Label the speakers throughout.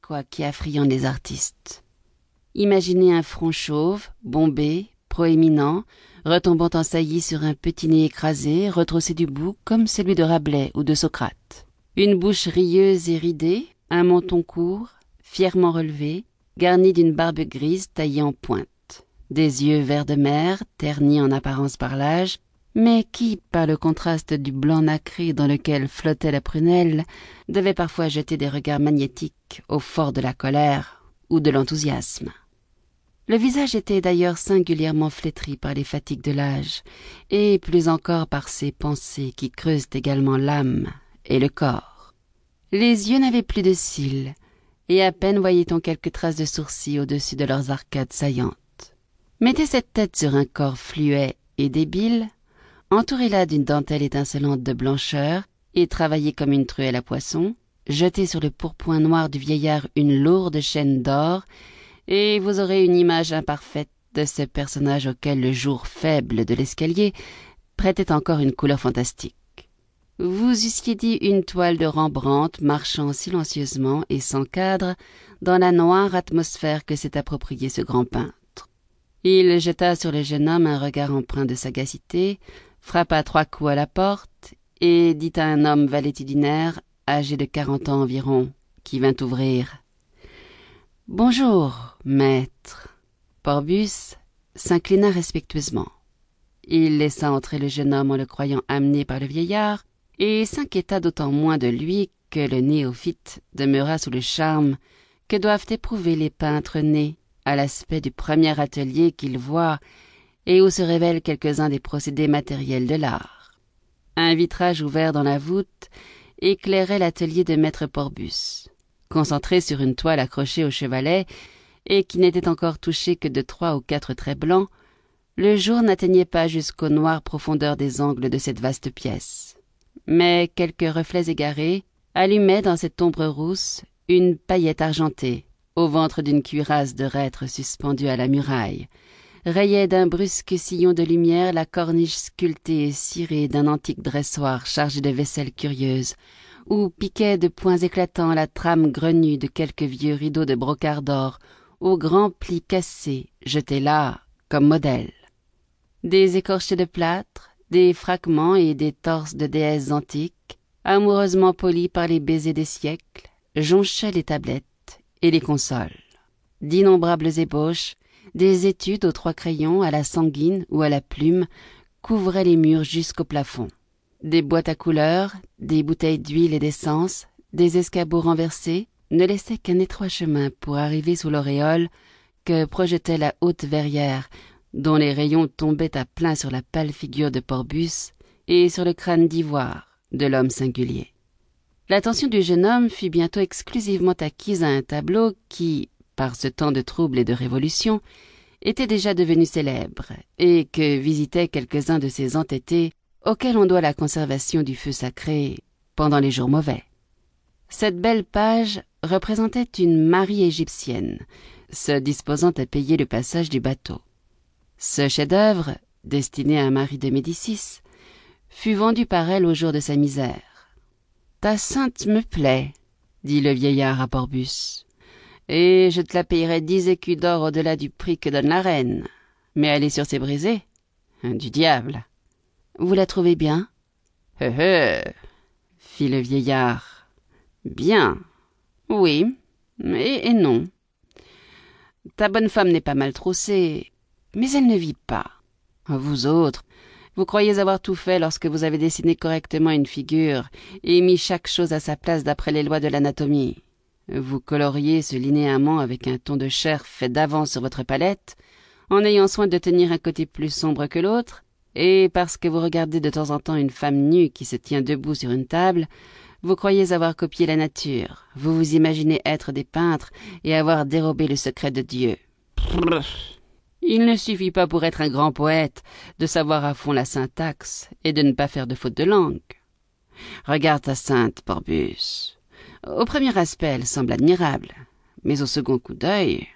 Speaker 1: quoi qui affriande les artistes? Imaginez un front chauve, bombé, proéminent, retombant en saillie sur un petit nez écrasé, retroussé du bout comme celui de Rabelais ou de Socrate. Une bouche rieuse et ridée, un menton court, fièrement relevé, garni d'une barbe grise taillée en pointe, des yeux vert de mer, ternis en apparence par l'âge, mais qui, par le contraste du blanc nacré dans lequel flottait la prunelle, devait parfois jeter des regards magnétiques au fort de la colère ou de l'enthousiasme? Le visage était d'ailleurs singulièrement flétri par les fatigues de l'âge, et plus encore par ces pensées qui creusent également l'âme et le corps. Les yeux n'avaient plus de cils, et à peine voyait-on quelques traces de sourcils au-dessus de leurs arcades saillantes. Mettez cette tête sur un corps fluet et débile, entourez-la d'une dentelle étincelante de blancheur et travaillez comme une truelle à poisson, jetez sur le pourpoint noir du vieillard une lourde chaîne d'or, et vous aurez une image imparfaite de ce personnage auquel le jour faible de l'escalier prêtait encore une couleur fantastique. Vous eussiez dit une toile de Rembrandt marchant silencieusement et sans cadre dans la noire atmosphère que s'est appropriée ce grand peintre. Il jeta sur le jeune homme un regard empreint de sagacité, frappa trois coups à la porte et dit à un homme valétudinaire, âgé de quarante ans environ, qui vint ouvrir. Bonjour, maître. Porbus s'inclina respectueusement. Il laissa entrer le jeune homme en le croyant amené par le vieillard, et s'inquiéta d'autant moins de lui que le néophyte demeura sous le charme que doivent éprouver les peintres nés à l'aspect du premier atelier qu'ils voient et où se révèlent quelques-uns des procédés matériels de l'art. Un vitrage ouvert dans la voûte éclairait l'atelier de maître Porbus, concentré sur une toile accrochée au chevalet et qui n'était encore touchée que de trois ou quatre traits blancs, le jour n'atteignait pas jusqu'aux noires profondeurs des angles de cette vaste pièce. Mais quelques reflets égarés allumaient dans cette ombre rousse une paillette argentée au ventre d'une cuirasse de reître suspendue à la muraille, rayait d'un brusque sillon de lumière la corniche sculptée et cirée d'un antique dressoir chargé de vaisselle curieuse, où piquait de points éclatants la trame grenue de quelques vieux rideaux de brocart d'or, aux grands plis cassés, jetés là comme modèles. Des écorchés de plâtre, des fragments et des torses de déesses antiques, amoureusement polis par les baisers des siècles, jonchaient les tablettes et les consoles. D'innombrables ébauches, des études aux trois crayons, à la sanguine ou à la plume, couvraient les murs jusqu'au plafond. Des boîtes à couleurs, des bouteilles d'huile et d'essence, des escabeaux renversés ne laissaient qu'un étroit chemin pour arriver sous l'auréole que projetait la haute verrière, dont les rayons tombaient à plein sur la pâle figure de Porbus et sur le crâne d'ivoire de l'homme singulier. L'attention du jeune homme fut bientôt exclusivement acquise à un tableau qui, par ce temps de trouble et de révolution, était déjà devenu célèbre, et que visitaient quelques-uns de ces entêtés auxquels on doit la conservation du feu sacré pendant les jours mauvais. Cette belle page représentait une Marie égyptienne, se disposant à payer le passage du bateau. Ce chef-d'œuvre, destiné à un mari de Médicis, fut vendu par elle au jour de sa misère. Ta sainte me plaît, dit le vieillard à Porbus et je te la payerai dix écus d'or au-delà du prix que donne la reine. Mais elle est sur ses brisées. Du diable. Vous la trouvez bien? Hé hé fit le vieillard. Bien. Oui, et, et non. Ta bonne femme n'est pas mal troussée, mais elle ne vit pas. Vous autres, vous croyez avoir tout fait lorsque vous avez dessiné correctement une figure et mis chaque chose à sa place d'après les lois de l'anatomie. Vous coloriez ce linéament avec un ton de chair fait d'avance sur votre palette, en ayant soin de tenir un côté plus sombre que l'autre, et parce que vous regardez de temps en temps une femme nue qui se tient debout sur une table, vous croyez avoir copié la nature, vous vous imaginez être des peintres et avoir dérobé le secret de Dieu. Il ne suffit pas pour être un grand poète de savoir à fond la syntaxe et de ne pas faire de faute de langue. Regarde ta sainte, Porbus. Au premier aspect, elle semble admirable, mais au second coup d'œil,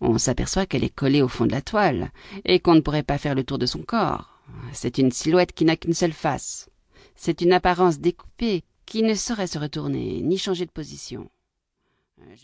Speaker 1: on s'aperçoit qu'elle est collée au fond de la toile, et qu'on ne pourrait pas faire le tour de son corps. C'est une silhouette qui n'a qu'une seule face. C'est une apparence découpée qui ne saurait se retourner ni changer de position. Euh,